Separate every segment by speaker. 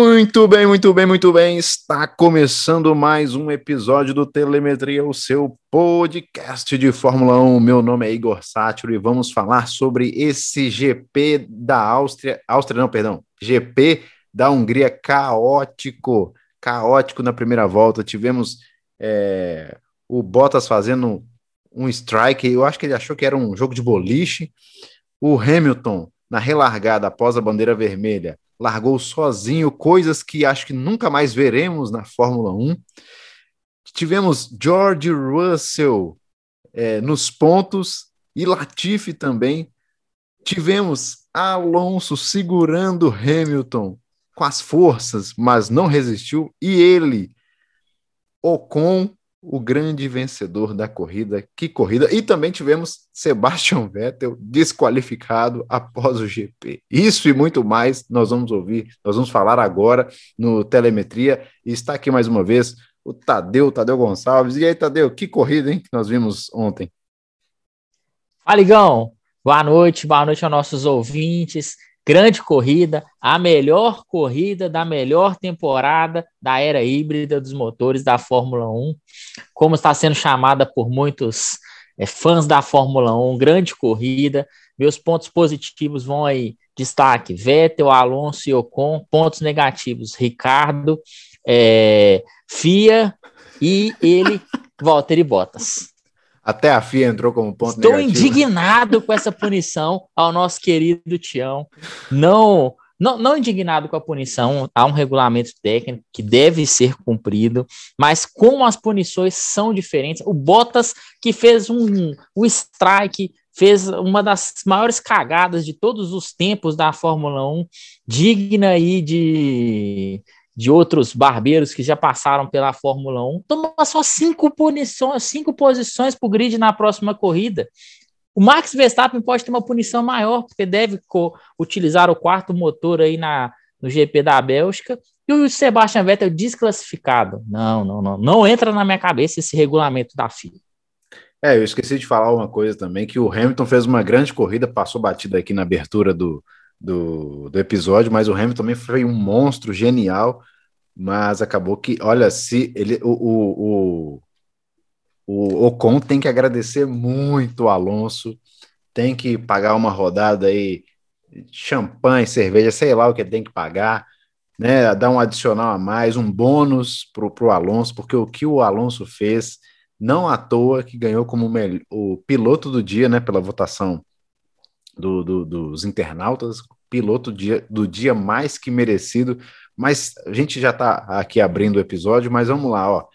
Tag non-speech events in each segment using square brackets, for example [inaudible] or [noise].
Speaker 1: Muito bem, muito bem, muito bem. Está começando mais um episódio do Telemetria, o seu podcast de Fórmula 1. Meu nome é Igor Sátiro e vamos falar sobre esse GP da Áustria. Áustria, não, perdão. GP da Hungria caótico. Caótico na primeira volta. Tivemos é, o Bottas fazendo um strike. Eu acho que ele achou que era um jogo de boliche. O Hamilton, na relargada após a bandeira vermelha largou sozinho, coisas que acho que nunca mais veremos na Fórmula 1. Tivemos George Russell é, nos pontos e Latifi também. Tivemos Alonso segurando Hamilton com as forças, mas não resistiu. E ele, Ocon, o grande vencedor da corrida. Que corrida! E também tivemos Sebastian Vettel desqualificado após o GP. Isso e muito mais nós vamos ouvir, nós vamos falar agora no Telemetria. E está aqui mais uma vez o Tadeu, Tadeu Gonçalves. E aí, Tadeu, que corrida, hein, que nós vimos ontem?
Speaker 2: Fala, Igão! Boa noite, boa noite aos nossos ouvintes grande corrida, a melhor corrida da melhor temporada da era híbrida dos motores da Fórmula 1, como está sendo chamada por muitos é, fãs da Fórmula 1, grande corrida. Meus pontos positivos vão aí, destaque, Vettel, Alonso e Ocon, pontos negativos, Ricardo, é, FIA e ele, [laughs] Valtteri Bottas.
Speaker 1: Até a FIA entrou como ponto
Speaker 2: Estou
Speaker 1: negativo.
Speaker 2: indignado com essa punição ao nosso querido Tião. Não, não, não indignado com a punição, há um regulamento técnico que deve ser cumprido, mas como as punições são diferentes, o Bottas que fez um, um strike, fez uma das maiores cagadas de todos os tempos da Fórmula 1, digna aí de de outros barbeiros que já passaram pela Fórmula 1, toma só cinco punições, cinco posições para o grid na próxima corrida. O Max Verstappen pode ter uma punição maior, porque deve utilizar o quarto motor aí na, no GP da Bélgica, e o Sebastian Vettel desclassificado. Não, não, não. Não entra na minha cabeça esse regulamento da FIA.
Speaker 1: É, eu esqueci de falar uma coisa também, que o Hamilton fez uma grande corrida, passou batida aqui na abertura do, do, do episódio, mas o Hamilton também foi um monstro genial, mas acabou que, olha, se ele, o, o, o, o Ocon tem que agradecer muito o Alonso, tem que pagar uma rodada aí, champanhe, cerveja, sei lá o que tem que pagar, né, dar um adicional a mais, um bônus para o Alonso, porque o que o Alonso fez, não à toa que ganhou como o piloto do dia, né, pela votação do, do, dos internautas, piloto dia, do dia mais que merecido. Mas a gente já está aqui abrindo o episódio, mas vamos lá, ó.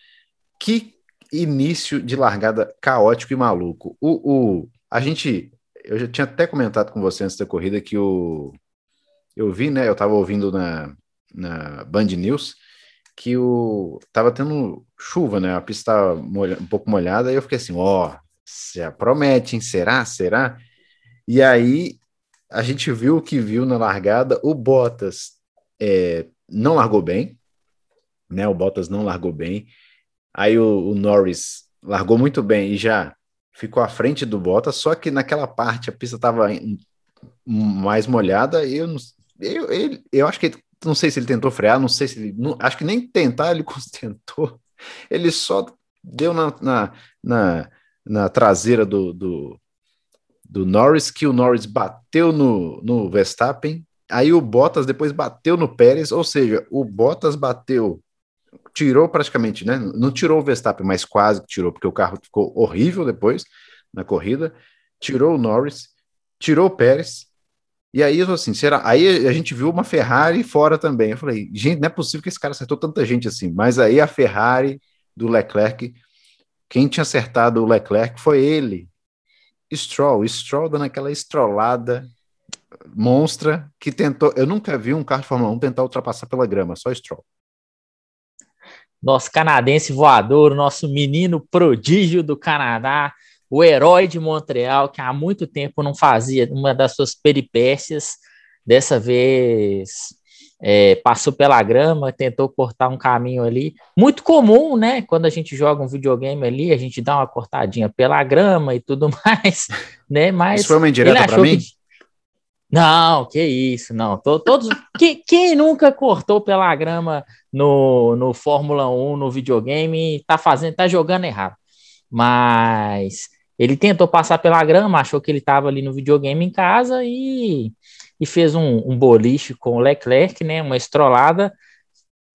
Speaker 1: Que início de largada caótico e maluco. O, o, a gente, eu já tinha até comentado com você antes da corrida que o, eu vi, né? Eu estava ouvindo na, na Band News que o tava tendo chuva, né? A pista estava um pouco molhada e eu fiquei assim, ó, já promete, hein? Será? Será? E aí a gente viu o que viu na largada. O Bottas é, não largou bem, né? O Bottas não largou bem. Aí o, o, Norris largou muito bem e já ficou à frente do Bottas. Só que naquela parte a pista estava mais molhada. Eu, eu, eu, eu acho que não sei se ele tentou frear, não sei se ele. Não, acho que nem tentar ele [laughs] tentou. Ele só deu na, na, na, na traseira do, do, do Norris, que o Norris bateu no, no Verstappen, aí o Bottas depois bateu no Pérez, ou seja, o Bottas bateu, tirou praticamente, né? Não tirou o Verstappen, mas quase que tirou, porque o carro ficou horrível depois na corrida, tirou o Norris, tirou o Pérez, e aí, assim, será? Aí a gente viu uma Ferrari fora também. Eu falei, gente, não é possível que esse cara acertou tanta gente assim. Mas aí a Ferrari do Leclerc, quem tinha acertado o Leclerc foi ele, Stroll, Stroll dando aquela estrolada monstra que tentou. Eu nunca vi um carro de Fórmula 1 tentar ultrapassar pela grama, só Stroll.
Speaker 2: Nosso canadense voador, nosso menino prodígio do Canadá, o herói de Montreal, que há muito tempo não fazia uma das suas peripécias, dessa vez é, passou pela grama, tentou cortar um caminho ali. Muito comum, né? Quando a gente joga um videogame ali, a gente dá uma cortadinha pela grama e tudo [laughs] mais, né? Mas
Speaker 1: Isso foi uma indireta para mim? Que...
Speaker 2: Não, que isso, não. Todos, [laughs] que, quem nunca cortou pela grama no, no Fórmula 1, no videogame, tá fazendo, tá jogando errado. Mas ele tentou passar pela grama, achou que ele estava ali no videogame em casa e, e fez um, um boliche com o Leclerc, né? Uma estrolada.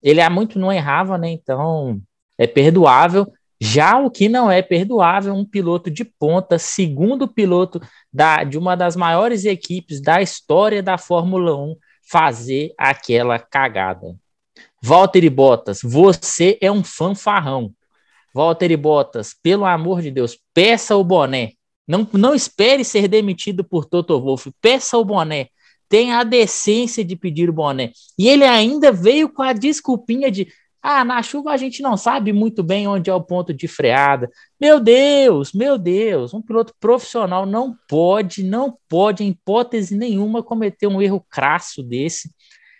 Speaker 2: Ele há muito não errava, né? Então é perdoável. Já o que não é perdoável, um piloto de ponta, segundo piloto da, de uma das maiores equipes da história da Fórmula 1, fazer aquela cagada. Valtteri Bottas, você é um fanfarrão. Valtteri Bottas, pelo amor de Deus, peça o boné. Não, não espere ser demitido por Toto Wolff, peça o boné. Tenha a decência de pedir o boné. E ele ainda veio com a desculpinha de ah, na chuva a gente não sabe muito bem onde é o ponto de freada. Meu Deus, meu Deus, um piloto profissional não pode, não pode, em hipótese nenhuma, cometer um erro crasso desse.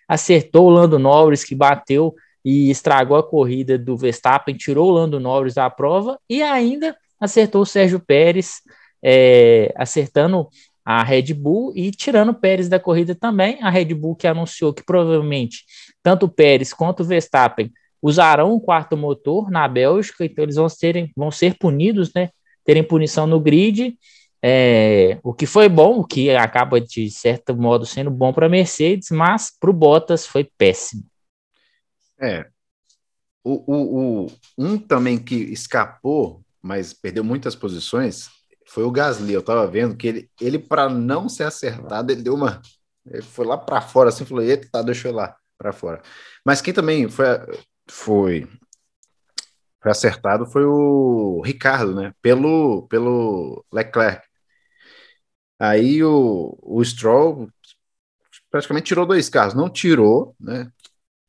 Speaker 2: Acertou o Lando Norris, que bateu e estragou a corrida do Verstappen, tirou o Lando Norris da prova e ainda acertou o Sérgio Pérez, é, acertando a Red Bull e tirando o Pérez da corrida também. A Red Bull que anunciou que provavelmente tanto o Pérez quanto o Verstappen usarão um quarto motor na Bélgica, então eles vão, serem, vão ser punidos, né? Terem punição no grid, é, o que foi bom, o que acaba de certo modo sendo bom para a Mercedes, mas para o Bottas foi péssimo.
Speaker 1: É. O, o, o, um também que escapou, mas perdeu muitas posições, foi o Gasly. Eu estava vendo que ele, ele para não ser acertado, ele deu uma. Ele foi lá para fora assim, falou: Eita, deixa eu lá para fora. Mas quem também foi, foi foi acertado foi o Ricardo, né? Pelo, pelo Leclerc. Aí o, o Stroll praticamente tirou dois carros. Não tirou, né?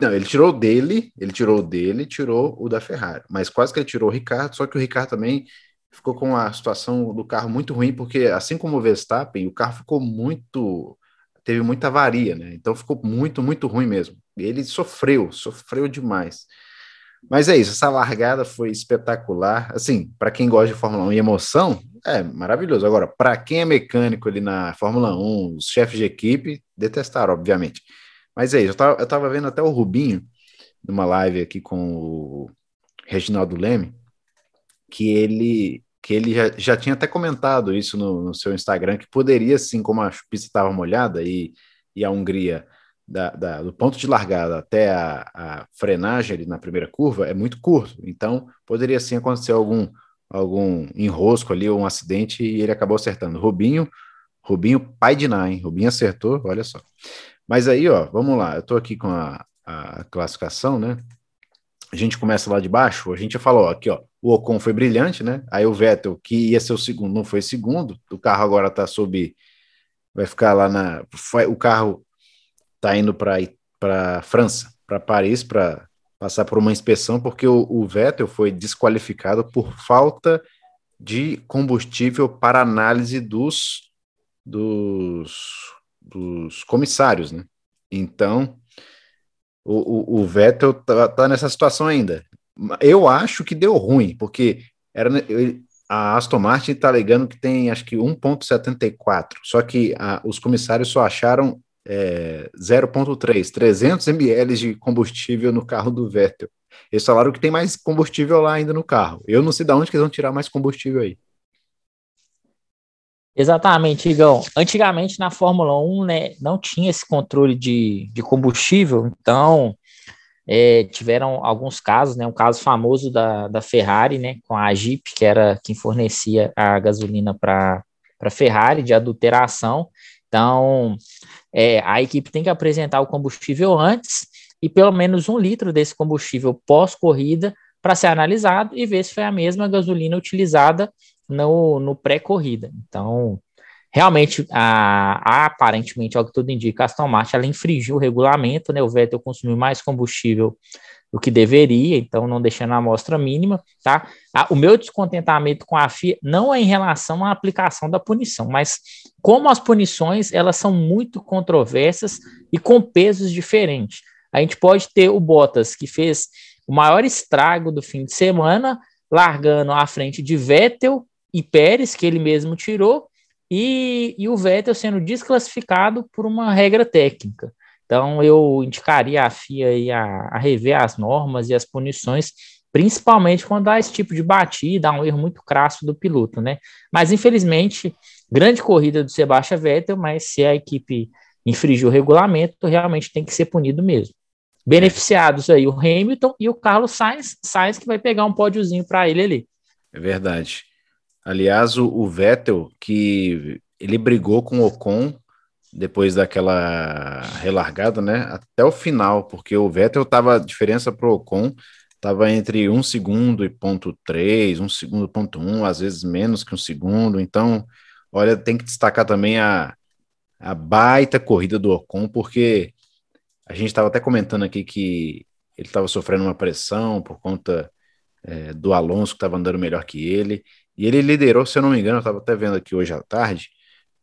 Speaker 1: Não, ele tirou dele, ele tirou dele, tirou o da Ferrari. Mas quase que ele tirou o Ricardo, só que o Ricardo também ficou com a situação do carro muito ruim, porque assim como o Verstappen, o carro ficou muito. teve muita avaria, né? Então ficou muito, muito ruim mesmo. Ele sofreu, sofreu demais. Mas é isso, essa largada foi espetacular. Assim, para quem gosta de Fórmula 1 e emoção, é maravilhoso. Agora, para quem é mecânico ali na Fórmula 1, os chefes de equipe detestaram, obviamente. Mas é isso, eu tava, eu tava vendo até o Rubinho, numa live aqui com o Reginaldo Leme, que ele que ele já, já tinha até comentado isso no, no seu Instagram, que poderia, sim, como a pista estava molhada e, e a Hungria da, da, do ponto de largada até a, a, frenagem ali na primeira curva é muito curto, então poderia sim acontecer algum, algum enrosco ali ou um acidente e ele acabou acertando. Rubinho, Rubinho, pai de Ná? Rubinho acertou, olha só. Mas aí, ó, vamos lá, eu tô aqui com a, a classificação, né? A gente começa lá de baixo, a gente já falou, aqui, ó, o Ocon foi brilhante, né? Aí o Vettel, que ia ser o segundo, não foi segundo, o carro agora tá sob, vai ficar lá na, o carro está indo para França, para Paris, para passar por uma inspeção, porque o, o, Vettel foi desqualificado por falta de combustível para análise dos, dos, dos comissários, né? Então, o, o, o Vettel tá, tá, nessa situação ainda. Eu acho que deu ruim, porque era, a Aston Martin está alegando que tem acho que 1,74, só que a, os comissários só acharam é, 0,3, 300 ml de combustível no carro do Vettel. Eles falaram que tem mais combustível lá ainda no carro. Eu não sei de onde que eles vão tirar mais combustível aí.
Speaker 2: Exatamente, Igão. Antigamente na Fórmula 1, né, não tinha esse controle de, de combustível, então é, tiveram alguns casos, né, um caso famoso da, da Ferrari, né, com a Jeep, que era quem fornecia a gasolina para a Ferrari, de adulteração. Então, é, a equipe tem que apresentar o combustível antes e pelo menos um litro desse combustível pós-corrida para ser analisado e ver se foi a mesma gasolina utilizada no, no pré-corrida. Então, realmente, a, a, aparentemente, ao que tudo indica, a Aston Martin ela infringiu o regulamento, né? O Vettel consumiu mais combustível do que deveria, então não deixando a amostra mínima, tá? O meu descontentamento com a FIA não é em relação à aplicação da punição, mas como as punições elas são muito controversas e com pesos diferentes. A gente pode ter o Bottas que fez o maior estrago do fim de semana, largando à frente de Vettel e Pérez, que ele mesmo tirou, e, e o Vettel sendo desclassificado por uma regra técnica. Então, eu indicaria a FIA a, a rever as normas e as punições, principalmente quando há esse tipo de batida, um erro muito crasso do piloto, né? Mas, infelizmente, grande corrida do Sebastian Vettel, mas se a equipe infringiu o regulamento, realmente tem que ser punido mesmo. Beneficiados aí o Hamilton e o Carlos Sainz, Sainz que vai pegar um pódiozinho para ele ali.
Speaker 1: É verdade. Aliás, o, o, Vettel, que ele brigou com o Ocon depois daquela relargada, né? Até o final, porque o Vettel tava, a diferença pro Ocon estava entre um segundo e ponto três, um segundo ponto um, às vezes menos que um segundo. Então, olha, tem que destacar também a, a baita corrida do Ocon, porque a gente estava até comentando aqui que ele estava sofrendo uma pressão por conta é, do Alonso, que estava andando melhor que ele. E ele liderou, se eu não me engano, eu estava até vendo aqui hoje à tarde,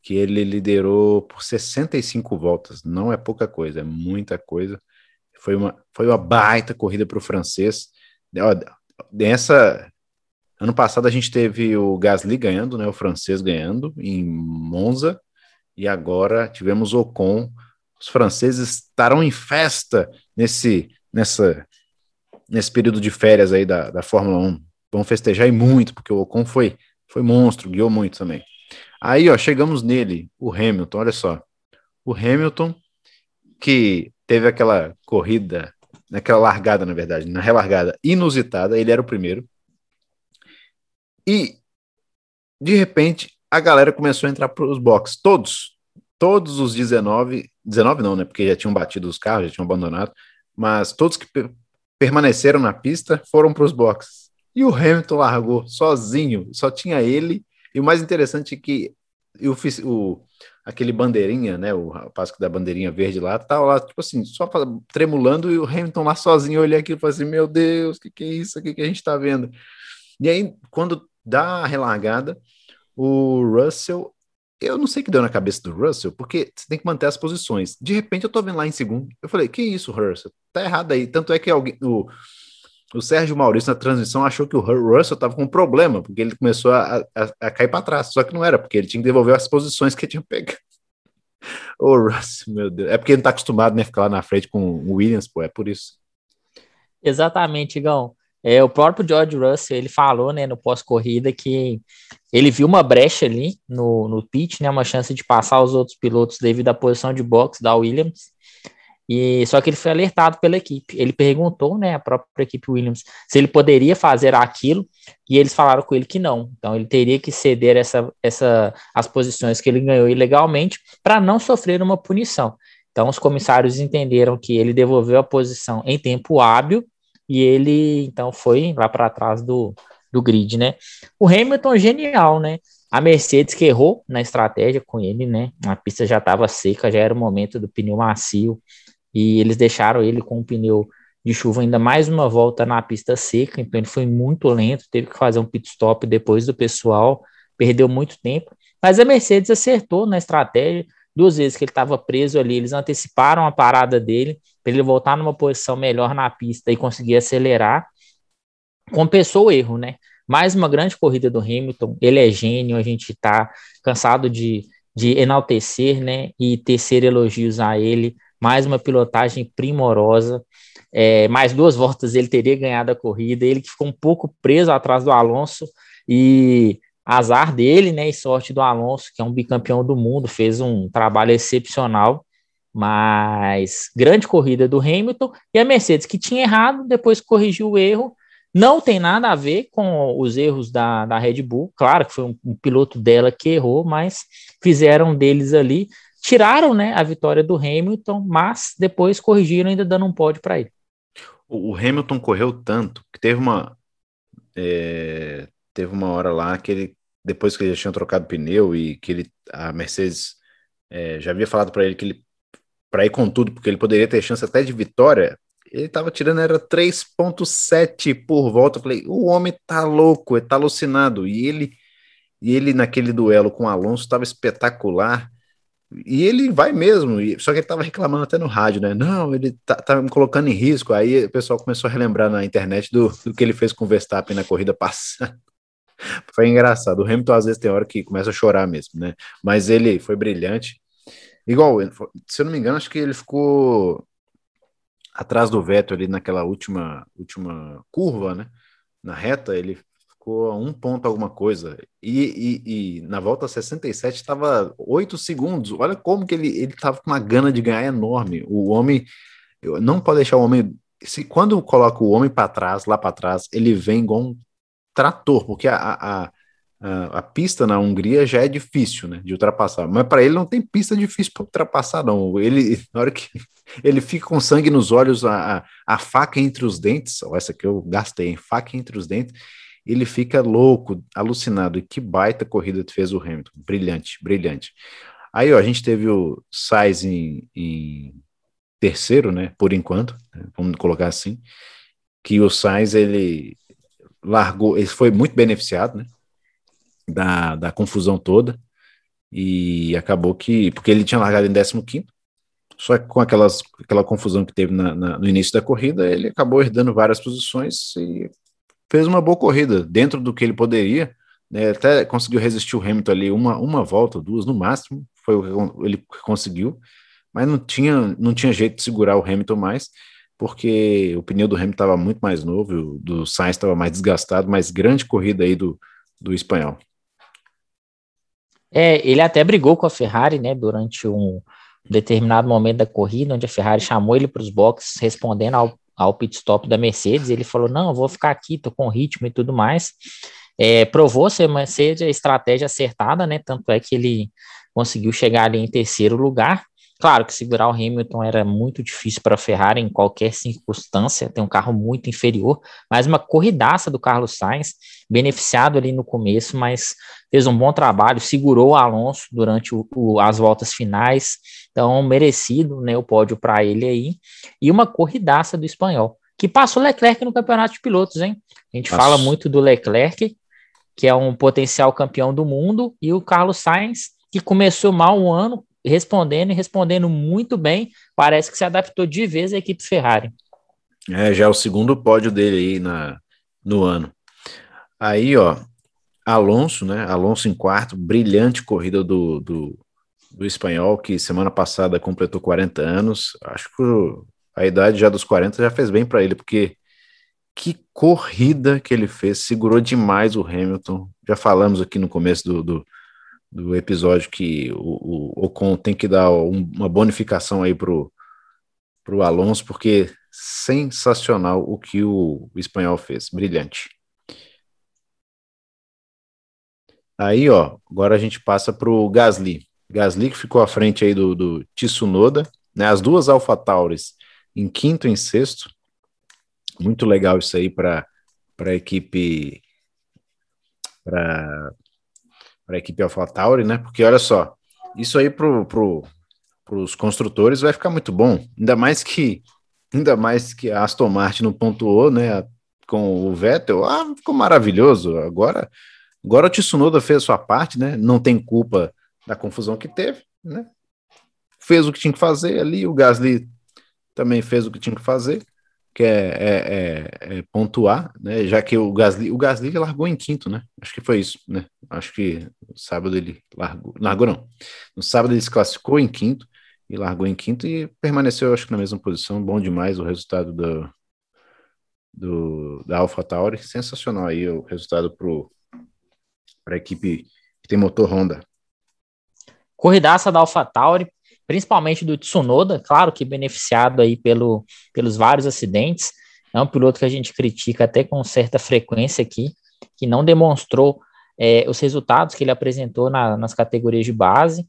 Speaker 1: que ele liderou por 65 voltas. Não é pouca coisa, é muita coisa. Foi uma, foi uma baita corrida para o francês. Nessa, ano passado a gente teve o Gasly ganhando, né, o francês ganhando em Monza, e agora tivemos o Ocon. Os franceses estarão em festa nesse, nessa, nesse período de férias aí da, da Fórmula 1. Vão festejar e muito, porque o Ocon foi, foi monstro, guiou muito também. Aí, ó, chegamos nele, o Hamilton, olha só. O Hamilton, que teve aquela corrida, naquela largada, na verdade, na relargada inusitada, ele era o primeiro. E, de repente, a galera começou a entrar para os boxes, todos, todos os 19, 19 não, né, porque já tinham batido os carros, já tinham abandonado, mas todos que permaneceram na pista foram para os boxes. E o Hamilton largou sozinho, só tinha ele. E o mais interessante é que eu fiz o, aquele bandeirinha, né? O rapaz da bandeirinha verde lá, tá lá, tipo assim, só tremulando, e o Hamilton lá sozinho, olhei aquilo e assim: Meu Deus, o que, que é isso? O que, que a gente tá vendo? E aí, quando dá a relargada, o Russell eu não sei o que deu na cabeça do Russell, porque você tem que manter as posições. De repente eu tô vendo lá em segundo. Eu falei, que isso, Russell? Tá errado aí. Tanto é que alguém, o, o Sérgio Maurício, na transmissão, achou que o Russell tava com um problema, porque ele começou a, a, a cair para trás. Só que não era, porque ele tinha que devolver as posições que ele tinha pegado. [laughs] Ô, Russell, meu Deus. É porque ele não tá acostumado, né, ficar lá na frente com o Williams, pô, é por isso.
Speaker 2: Exatamente, Igão. É, o próprio George Russell, ele falou, né, no pós-corrida que ele viu uma brecha ali no, no pit, né, uma chance de passar os outros pilotos devido à posição de box da Williams, e só que ele foi alertado pela equipe. Ele perguntou, né, a própria equipe Williams, se ele poderia fazer aquilo, e eles falaram com ele que não. Então ele teria que ceder essa, essa as posições que ele ganhou ilegalmente para não sofrer uma punição. Então os comissários entenderam que ele devolveu a posição em tempo hábil e ele então foi lá para trás do, do grid, né? O Hamilton genial, né? A Mercedes que errou na estratégia com ele, né? A pista já estava seca, já era o momento do pneu macio e eles deixaram ele com o pneu de chuva ainda mais uma volta na pista seca, então ele foi muito lento, teve que fazer um pit stop depois do pessoal, perdeu muito tempo. Mas a Mercedes acertou na estratégia, duas vezes que ele estava preso ali, eles anteciparam a parada dele para ele voltar numa posição melhor na pista e conseguir acelerar, compensou o erro, né? Mais uma grande corrida do Hamilton, ele é gênio, a gente está cansado de, de enaltecer, né? E tecer elogios a ele, mais uma pilotagem primorosa, é, mais duas voltas ele teria ganhado a corrida, ele que ficou um pouco preso atrás do Alonso. E azar dele, né, e sorte do Alonso, que é um bicampeão do mundo, fez um trabalho excepcional. Mas grande corrida do Hamilton. E a Mercedes que tinha errado, depois corrigiu o erro. Não tem nada a ver com os erros da, da Red Bull, claro que foi um, um piloto dela que errou, mas fizeram deles ali, tiraram né, a vitória do Hamilton, mas depois corrigiram, ainda dando um pódio para ele.
Speaker 1: O, Hamilton correu tanto que teve uma é, teve uma hora lá que ele depois que ele já tinha trocado pneu e que ele a Mercedes é, já havia falado para ele que ele para ir com tudo, porque ele poderia ter chance até de vitória, ele tava tirando, era 3.7 por volta. Eu falei, o homem tá louco, ele tá alucinado. E ele, e ele naquele duelo com o Alonso estava espetacular. E ele vai mesmo, só que ele tava reclamando até no rádio, né? Não, ele tá, tá me colocando em risco. Aí o pessoal começou a relembrar na internet do, do que ele fez com o Verstappen na corrida passada. [laughs] foi engraçado. O Hamilton às vezes tem hora que começa a chorar mesmo, né? Mas ele foi brilhante. Igual, se eu não me engano, acho que ele ficou atrás do Vettel ali naquela última, última curva, né? Na reta, ele ficou a um ponto alguma coisa. E, e, e na volta 67 estava oito segundos. Olha como que ele ele estava com uma gana de ganhar enorme. O homem não pode deixar o homem. Se quando coloca o homem para trás, lá para trás, ele vem igual um trator, porque a, a, a, a, pista na Hungria já é difícil, né, de ultrapassar. Mas para ele não tem pista difícil para ultrapassar, não. Ele, na hora que [laughs] ele fica com sangue nos olhos, a, a, a faca entre os dentes, ó, essa que eu gastei, hein, faca entre os dentes, ele fica louco, alucinado. E que baita corrida fez o Hamilton. Brilhante, brilhante. Aí, ó, a gente teve o Sainz em, em terceiro, né, por enquanto, né, vamos colocar assim, que o Sainz, ele largou, ele foi muito beneficiado, né, da, da confusão toda, e acabou que, porque ele tinha largado em 15 só que com aquelas, aquela confusão que teve na, na, no início da corrida, ele acabou herdando várias posições e fez uma boa corrida, dentro do que ele poderia, né, até conseguiu resistir o Hamilton ali uma, uma volta, duas no máximo, foi o que ele conseguiu, mas não tinha, não tinha jeito de segurar o Hamilton mais, porque o pneu do Hamilton estava muito mais novo, o do Sainz estava mais desgastado, mas grande corrida aí do, do espanhol.
Speaker 2: É, ele até brigou com a Ferrari, né, durante um determinado momento da corrida, onde a Ferrari chamou ele para os boxes, respondendo ao, ao pit stop da Mercedes, ele falou, não, vou ficar aqui, tô com ritmo e tudo mais, é, provou ser, ser a estratégia acertada, né, tanto é que ele conseguiu chegar ali em terceiro lugar, Claro que segurar o Hamilton era muito difícil para a Ferrari em qualquer circunstância, tem um carro muito inferior, mas uma corridaça do Carlos Sainz, beneficiado ali no começo, mas fez um bom trabalho, segurou o Alonso durante o, o, as voltas finais, então merecido né, o pódio para ele aí, e uma corridaça do espanhol, que passou Leclerc no campeonato de pilotos, hein? A gente Nossa. fala muito do Leclerc, que é um potencial campeão do mundo, e o Carlos Sainz, que começou mal o ano, respondendo e respondendo muito bem. Parece que se adaptou de vez à equipe Ferrari.
Speaker 1: É, já é o segundo pódio dele aí na, no ano. Aí, ó, Alonso, né? Alonso em quarto, brilhante corrida do, do, do espanhol, que semana passada completou 40 anos. Acho que a idade já dos 40 já fez bem para ele, porque que corrida que ele fez, segurou demais o Hamilton. Já falamos aqui no começo do, do, do episódio que o, o Ocon tem que dar um, uma bonificação aí pro, pro Alonso, porque sensacional o que o, o espanhol fez, brilhante. Aí, ó, agora a gente passa pro Gasly. Gasly que ficou à frente aí do, do Tsunoda, né? As duas AlphaTauris em quinto e em sexto. Muito legal isso aí para a equipe para para a equipe AlphaTauri, né? Porque olha só, isso aí para pro, os construtores vai ficar muito bom, ainda mais que ainda mais que a Aston Martin não pontuou, né? Com o Vettel, ah, ficou maravilhoso. Agora, agora o Tsunoda fez a sua parte, né? Não tem culpa da confusão que teve, né? Fez o que tinha que fazer ali, o Gasly também fez o que tinha que fazer que é, é, é, é, pontuar, né? Já que o Gasly, o Gasly largou em quinto, né? Acho que foi isso, né? Acho que no sábado ele largou, largou não. No sábado ele se classificou em quinto e largou em quinto e permaneceu, acho que na mesma posição. Bom demais o resultado do, do da AlphaTauri, sensacional aí o resultado para a equipe que tem motor Honda.
Speaker 2: Corridaça da AlphaTauri, principalmente do Tsunoda, claro que beneficiado aí pelo, pelos vários acidentes. É um piloto que a gente critica até com certa frequência aqui, que não demonstrou é, os resultados que ele apresentou na, nas categorias de base,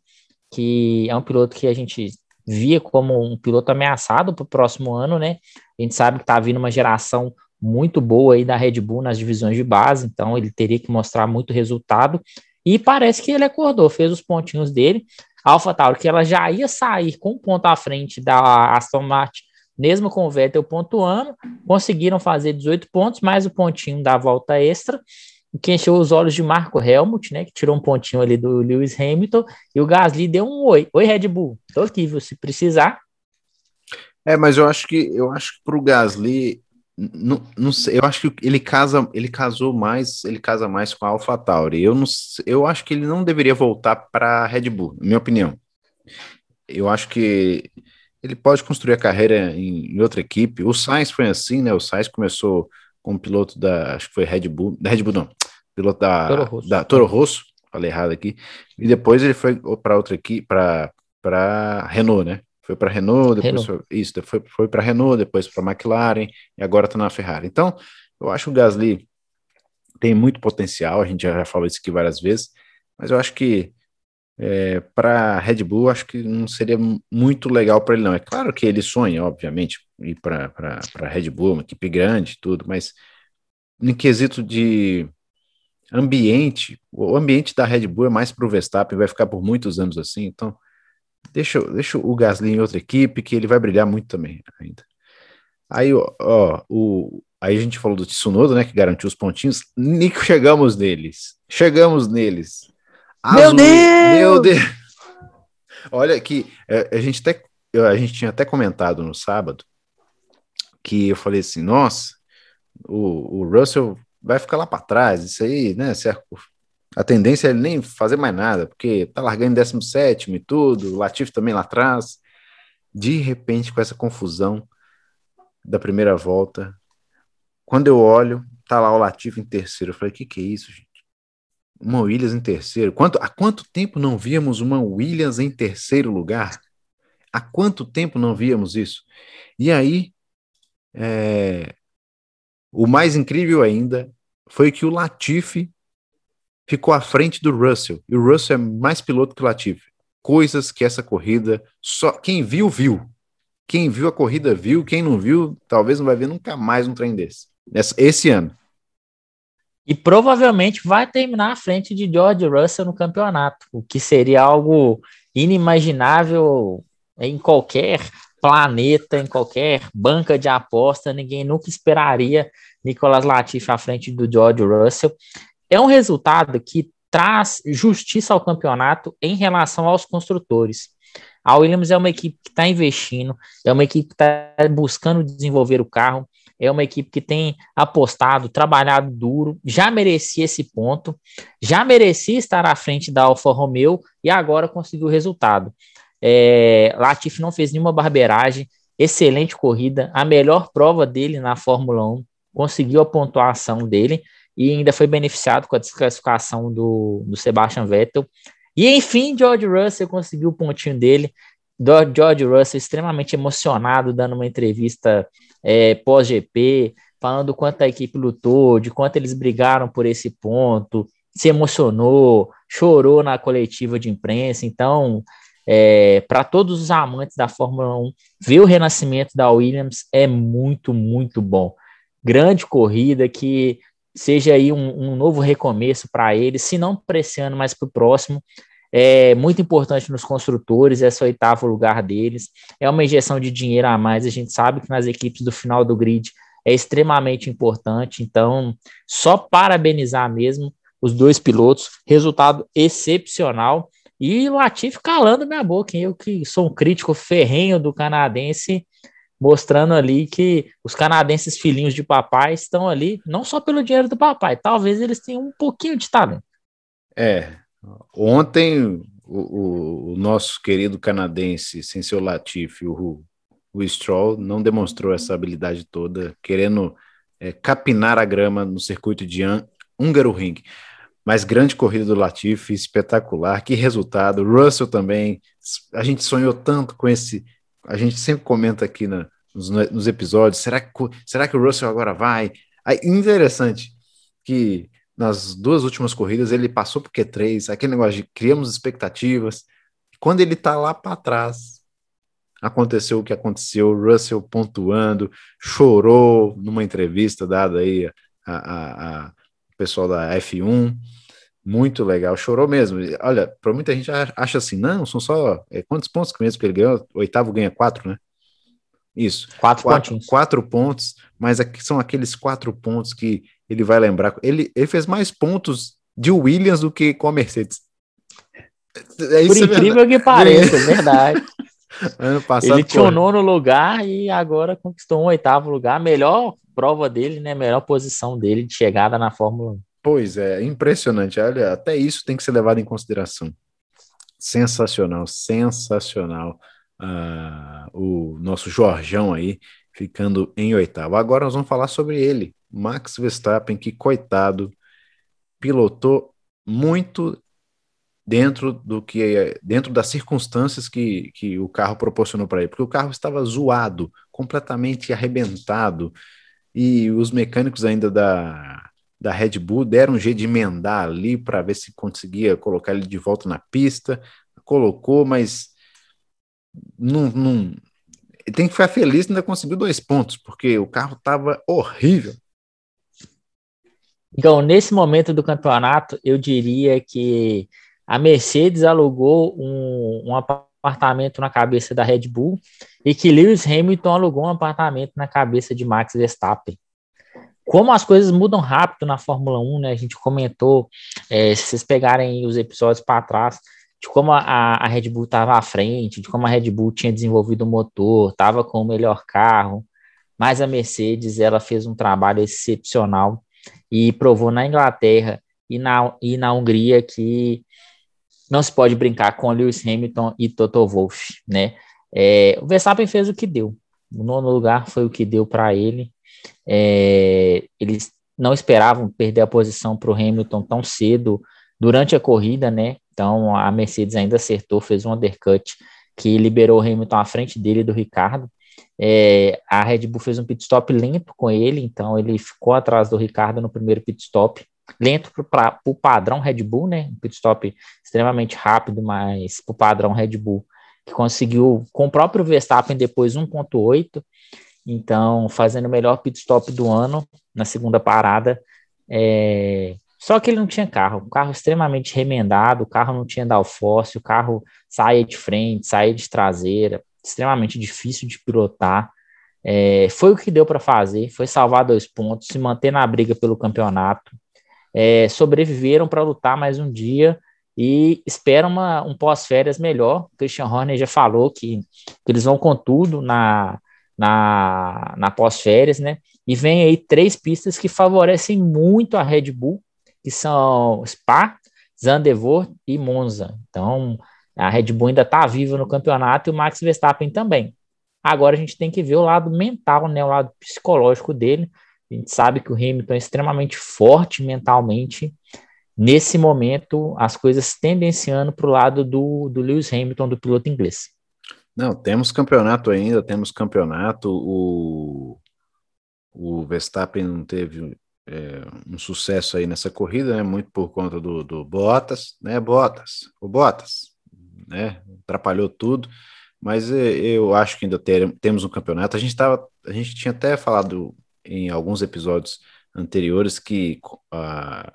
Speaker 2: que é um piloto que a gente via como um piloto ameaçado para o próximo ano, né? A gente sabe que está vindo uma geração muito boa aí da Red Bull nas divisões de base, então ele teria que mostrar muito resultado. E parece que ele acordou, fez os pontinhos dele. AlphaTauri, que ela já ia sair com um ponto à frente da Aston Martin, mesmo com o Vettel pontuando, conseguiram fazer 18 pontos, mais o pontinho da volta extra, que encheu os olhos de Marco Helmut, né, que tirou um pontinho ali do Lewis Hamilton, e o Gasly deu um oi. Oi, Red Bull, tô aqui, se precisar.
Speaker 1: É, mas eu acho que eu acho que para o Gasly não, não sei, eu acho que ele casa, ele casou mais, ele casa mais com a AlphaTauri. Eu não, eu acho que ele não deveria voltar para a Red Bull, minha opinião. Eu acho que ele pode construir a carreira em, em, outra equipe. O Sainz foi assim, né? O Sainz começou como piloto da, acho que foi Red Bull, da Red Bull não, piloto da Toro Rosso, da Toro Rosso falei errado aqui. E depois ele foi para outra equipe, para para Renault, né? Foi para Renault, depois Renault. Foi, isso, foi, foi para Renault, depois para McLaren e agora está na Ferrari. Então, eu acho que o Gasly tem muito potencial, a gente já falou isso aqui várias vezes, mas eu acho que é, para Red Bull, acho que não seria muito legal para ele, não. É claro que ele sonha, obviamente, ir para Red Bull, uma equipe grande, tudo, mas em quesito de ambiente, o ambiente da Red Bull é mais para o Verstappen, vai ficar por muitos anos assim, então Deixa, deixa o Gasly em outra equipe, que ele vai brilhar muito também ainda. Aí, ó, o, aí a gente falou do Tsunoda, né, que garantiu os pontinhos. Nico, chegamos neles. Chegamos neles.
Speaker 2: Azul, meu Deus! Meu Deus! [laughs]
Speaker 1: Olha que é, a gente até a gente tinha até comentado no sábado que eu falei assim, nossa, o, o Russell vai ficar lá para trás, isso aí, né? Se a, a tendência é ele nem fazer mais nada, porque tá largando em 17 e tudo, o Latif também lá atrás. De repente, com essa confusão da primeira volta, quando eu olho, tá lá o Latif em terceiro. Eu falei, que, que é isso, gente? Uma Williams em terceiro. Quanto, há quanto tempo não víamos uma Williams em terceiro lugar? Há quanto tempo não víamos isso? E aí, é, o mais incrível ainda foi que o Latifi ficou à frente do Russell. E o Russell é mais piloto que o Latifi. Coisas que essa corrida só quem viu viu. Quem viu a corrida viu, quem não viu, talvez não vai ver nunca mais um trem desse. Esse ano.
Speaker 2: E provavelmente vai terminar à frente de George Russell no campeonato, o que seria algo inimaginável em qualquer planeta, em qualquer banca de aposta, ninguém nunca esperaria Nicolas Latifi à frente do George Russell é um resultado que traz justiça ao campeonato em relação aos construtores. A Williams é uma equipe que está investindo, é uma equipe que está buscando desenvolver o carro, é uma equipe que tem apostado, trabalhado duro, já merecia esse ponto, já merecia estar à frente da Alfa Romeo e agora conseguiu o resultado. É, Latifi não fez nenhuma barbeiragem, excelente corrida, a melhor prova dele na Fórmula 1, conseguiu a pontuação dele e ainda foi beneficiado com a desclassificação do, do Sebastian Vettel. E enfim, George Russell conseguiu o pontinho dele. George Russell extremamente emocionado, dando uma entrevista é, pós-GP, falando do quanto a equipe lutou, de quanto eles brigaram por esse ponto, se emocionou, chorou na coletiva de imprensa. Então, é, para todos os amantes da Fórmula 1, ver o renascimento da Williams é muito, muito bom. Grande corrida que seja aí um, um novo recomeço para eles, se não para esse ano, mas para o próximo. É muito importante nos construtores, esse oitavo lugar deles. É uma injeção de dinheiro a mais. A gente sabe que nas equipes do final do grid é extremamente importante. Então, só parabenizar mesmo os dois pilotos. Resultado excepcional. E Latifi calando minha boca. Eu que sou um crítico ferrenho do canadense, mostrando ali que os canadenses filhinhos de papai estão ali não só pelo dinheiro do papai, talvez eles tenham um pouquinho de talento.
Speaker 1: É, ontem o, o, o nosso querido canadense, sem seu Latifi, o, o Stroll, não demonstrou essa habilidade toda, querendo é, capinar a grama no circuito de Húngaro Ring. Mas grande corrida do Latifi, espetacular, que resultado. Russell também, a gente sonhou tanto com esse a gente sempre comenta aqui na, nos, nos, episódios, será que, será que o Russell agora vai? Aí, interessante que nas duas últimas corridas ele passou por Q3, aquele negócio de criamos expectativas. Quando ele tá lá para trás, aconteceu o que aconteceu, Russell pontuando, chorou numa entrevista dada aí a, a, a pessoal da F1, muito legal, chorou mesmo. Olha, para muita gente acha assim, não, são só é, quantos pontos que mesmo que ele ganhou? O oitavo ganha quatro, né? Isso.
Speaker 2: Quatro,
Speaker 1: quatro, quatro pontos, mas aqui são aqueles quatro pontos que ele vai lembrar. Ele, ele fez mais pontos de Williams do que com a Mercedes.
Speaker 2: É Por é incrível é que pareça, é verdade. [laughs] Ano passado ele tinha um nono lugar e agora conquistou um oitavo lugar. Melhor prova dele, né? Melhor posição dele de chegada na Fórmula 1.
Speaker 1: Pois é, impressionante. Olha, até isso tem que ser levado em consideração. Sensacional, sensacional. Uh, o nosso Jorjão aí ficando em oitavo. Agora nós vamos falar sobre ele, Max Verstappen, que coitado, pilotou muito dentro do que dentro das circunstâncias que, que o carro proporcionou para ele, porque o carro estava zoado, completamente arrebentado, e os mecânicos ainda da, da Red Bull deram um jeito de emendar ali para ver se conseguia colocar ele de volta na pista, colocou, mas não, não, tem que ficar feliz ainda conseguiu dois pontos, porque o carro estava horrível.
Speaker 2: Então, nesse momento do campeonato, eu diria que a Mercedes alugou um, um apartamento na cabeça da Red Bull e que Lewis Hamilton alugou um apartamento na cabeça de Max Verstappen. Como as coisas mudam rápido na Fórmula 1, né? A gente comentou, é, se vocês pegarem os episódios para trás, de como a, a Red Bull estava à frente, de como a Red Bull tinha desenvolvido o motor, estava com o melhor carro, mas a Mercedes ela fez um trabalho excepcional e provou na Inglaterra e na, e na Hungria que não se pode brincar com Lewis Hamilton e Toto Wolff, né? É, o Verstappen fez o que deu. O nono lugar foi o que deu para ele. É, eles não esperavam perder a posição para o Hamilton tão cedo durante a corrida, né? Então a Mercedes ainda acertou, fez um undercut que liberou o Hamilton à frente dele do Ricardo. É, a Red Bull fez um pit stop lento com ele, então ele ficou atrás do Ricardo no primeiro pit stop. Lento para o padrão Red Bull, né? Um pit stop extremamente rápido, mas para o padrão Red Bull, que conseguiu com o próprio Verstappen depois 1,8. Então, fazendo o melhor pit stop do ano na segunda parada. É, só que ele não tinha carro, um carro extremamente remendado, o carro não tinha downforce, o carro saía de frente, saía de traseira, extremamente difícil de pilotar. É, foi o que deu para fazer, foi salvar dois pontos, se manter na briga pelo campeonato. É, sobreviveram para lutar mais um dia e esperam uma, um pós-férias melhor. O Christian Horner já falou que, que eles vão com tudo na, na, na pós-férias, né? E vem aí três pistas que favorecem muito a Red Bull, que são Spa, Zandvoort e Monza. Então, a Red Bull ainda está viva no campeonato e o Max Verstappen também. Agora a gente tem que ver o lado mental, né, o lado psicológico dele. A gente sabe que o Hamilton é extremamente forte mentalmente. Nesse momento, as coisas tendenciando para o lado do, do Lewis Hamilton, do piloto inglês.
Speaker 1: Não, temos campeonato ainda, temos campeonato. O, o Verstappen não teve é, um sucesso aí nessa corrida, né? Muito por conta do, do Bottas, né? Bottas, o Bottas, né? Atrapalhou tudo, mas é, eu acho que ainda ter, temos um campeonato. A gente tava, a gente tinha até falado em alguns episódios anteriores que uh,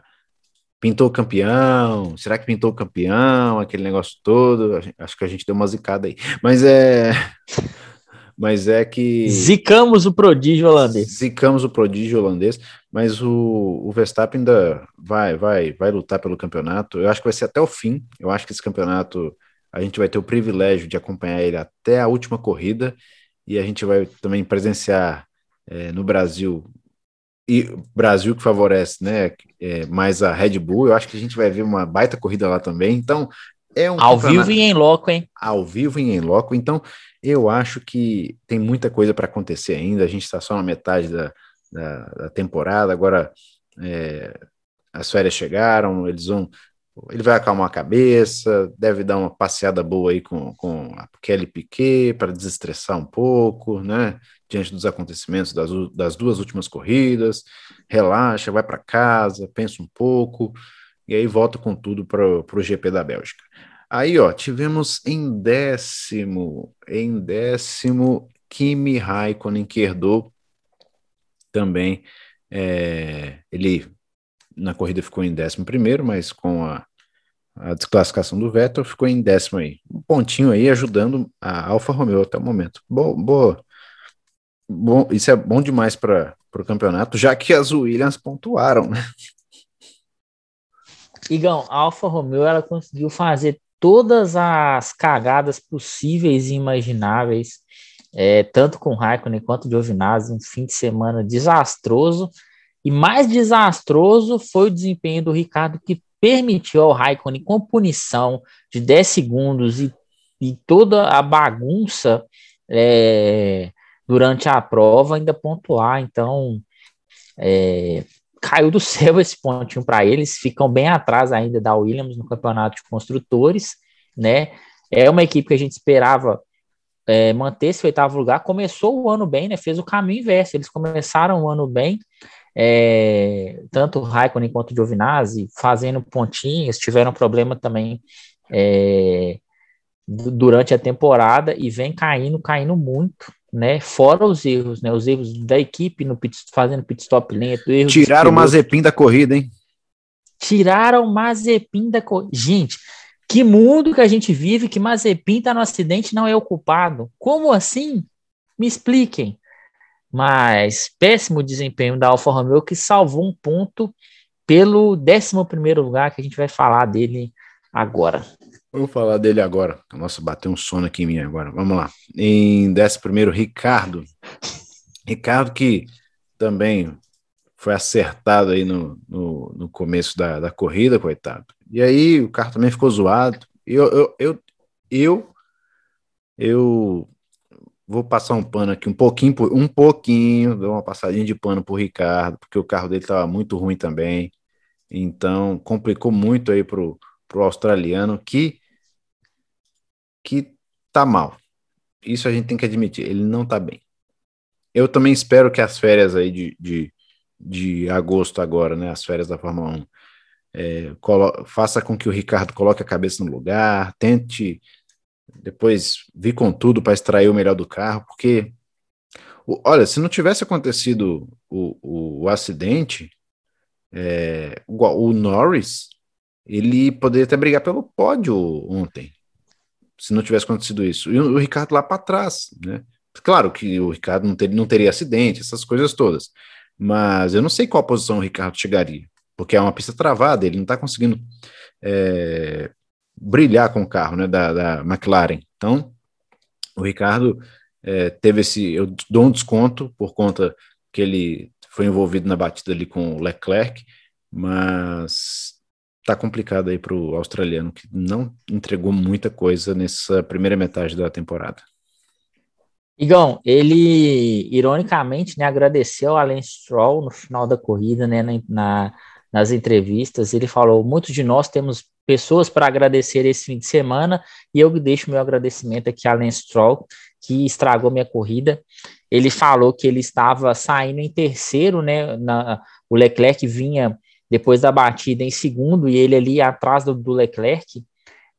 Speaker 1: pintou campeão, será que pintou campeão, aquele negócio todo, acho que a gente deu uma zicada aí, mas é [laughs] mas é que.
Speaker 2: Zicamos o prodígio holandês.
Speaker 1: Zicamos o prodígio holandês, mas o, o Verstappen ainda vai, vai, vai lutar pelo campeonato. Eu acho que vai ser até o fim. Eu acho que esse campeonato a gente vai ter o privilégio de acompanhar ele até a última corrida e a gente vai também presenciar é, no Brasil e Brasil que favorece, né, é, mais a Red Bull. Eu acho que a gente vai ver uma baita corrida lá também. Então é um
Speaker 2: ao vivo e em loco, hein?
Speaker 1: Ao vivo e em loco. Então eu acho que tem muita coisa para acontecer ainda. A gente está só na metade da, da, da temporada. Agora é, as férias chegaram, eles vão. Ele vai acalmar a cabeça, deve dar uma passeada boa aí com, com a Kelly Piquet para desestressar um pouco, né? Diante dos acontecimentos das, das duas últimas corridas, relaxa, vai para casa, pensa um pouco e aí volta com tudo para o GP da Bélgica. Aí, ó, tivemos em décimo, em décimo, Kimi Raikkonen, que herdou também. É, ele na corrida ficou em décimo primeiro, mas com a, a desclassificação do Vettel ficou em décimo aí. Um pontinho aí ajudando a Alfa Romeo até o momento. Boa, boa. Bom, isso é bom demais para o campeonato, já que as Williams pontuaram, né?
Speaker 2: Igão, a Alfa Romeo ela conseguiu fazer todas as cagadas possíveis e imagináveis, é, tanto com Raikkonen quanto Giovinazzi, um fim de semana desastroso. E mais desastroso foi o desempenho do Ricardo, que permitiu ao Raikkonen, com punição de 10 segundos e, e toda a bagunça é, durante a prova, ainda pontuar. Então, é, caiu do [laughs] céu esse pontinho para eles, ficam bem atrás ainda da Williams no campeonato de construtores, né? É uma equipe que a gente esperava é, manter esse oitavo lugar. Começou o ano bem, né? Fez o caminho inverso. Eles começaram o ano bem, é, tanto o Raikkonen quanto o Giovinazzi fazendo pontinhos, tiveram problema também é, durante a temporada e vem caindo, caindo muito, né? Fora os erros, né? Os erros da equipe no pit, fazendo pit stop lento.
Speaker 1: Tiraram o Mazepin da corrida, hein?
Speaker 2: Tiraram o Mazepin da corrida. Gente, que mundo que a gente vive que Mazepin tá no acidente não é o culpado. Como assim? Me expliquem. Mas péssimo desempenho da Alfa Romeo que salvou um ponto pelo 11 primeiro lugar que a gente vai falar dele agora.
Speaker 1: Vou falar dele agora. Nossa, bateu um sono aqui em mim agora. Vamos lá. Em 11, Ricardo. Ricardo, que também foi acertado aí no, no, no, começo da, da corrida, coitado. E aí o carro também ficou zoado. Eu, eu, eu, eu, eu vou passar um pano aqui, um pouquinho, um pouquinho, dou uma passadinha de pano pro Ricardo, porque o carro dele estava muito ruim também. Então complicou muito aí pro, pro australiano, que que tá mal. Isso a gente tem que admitir, ele não tá bem. Eu também espero que as férias aí de, de, de agosto agora, né, as férias da Fórmula 1, é, faça com que o Ricardo coloque a cabeça no lugar, tente depois vir com tudo para extrair o melhor do carro, porque olha, se não tivesse acontecido o, o, o acidente, é, o, o Norris ele poderia até brigar pelo pódio ontem se não tivesse acontecido isso. E o, Ricardo lá para trás, né? Claro que o Ricardo não, ter, não teria acidente, essas coisas todas. Mas eu não sei qual posição o Ricardo chegaria, porque é uma pista travada, ele não está conseguindo é, brilhar com o carro né, da, da McLaren. Então, o Ricardo é, teve esse. Eu dou um desconto por conta que ele foi envolvido na batida ali com o Leclerc, mas tá complicado aí para o australiano, que não entregou muita coisa nessa primeira metade da temporada.
Speaker 2: Igão, ele ironicamente né, agradeceu a Lance Stroll no final da corrida, né, na, na, nas entrevistas. Ele falou: muitos de nós temos pessoas para agradecer esse fim de semana e eu deixo meu agradecimento aqui a Lance Stroll, que estragou minha corrida. Ele falou que ele estava saindo em terceiro, né? Na, o Leclerc vinha depois da batida em segundo e ele ali atrás do, do Leclerc.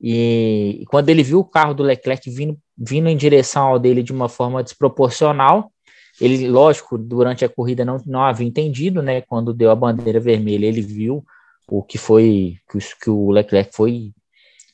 Speaker 2: E, e, quando ele viu o carro do Leclerc vindo, vindo em direção ao dele de uma forma desproporcional, ele, lógico, durante a corrida não, não havia entendido, né? Quando deu a bandeira vermelha, ele viu o que foi que, que o Leclerc foi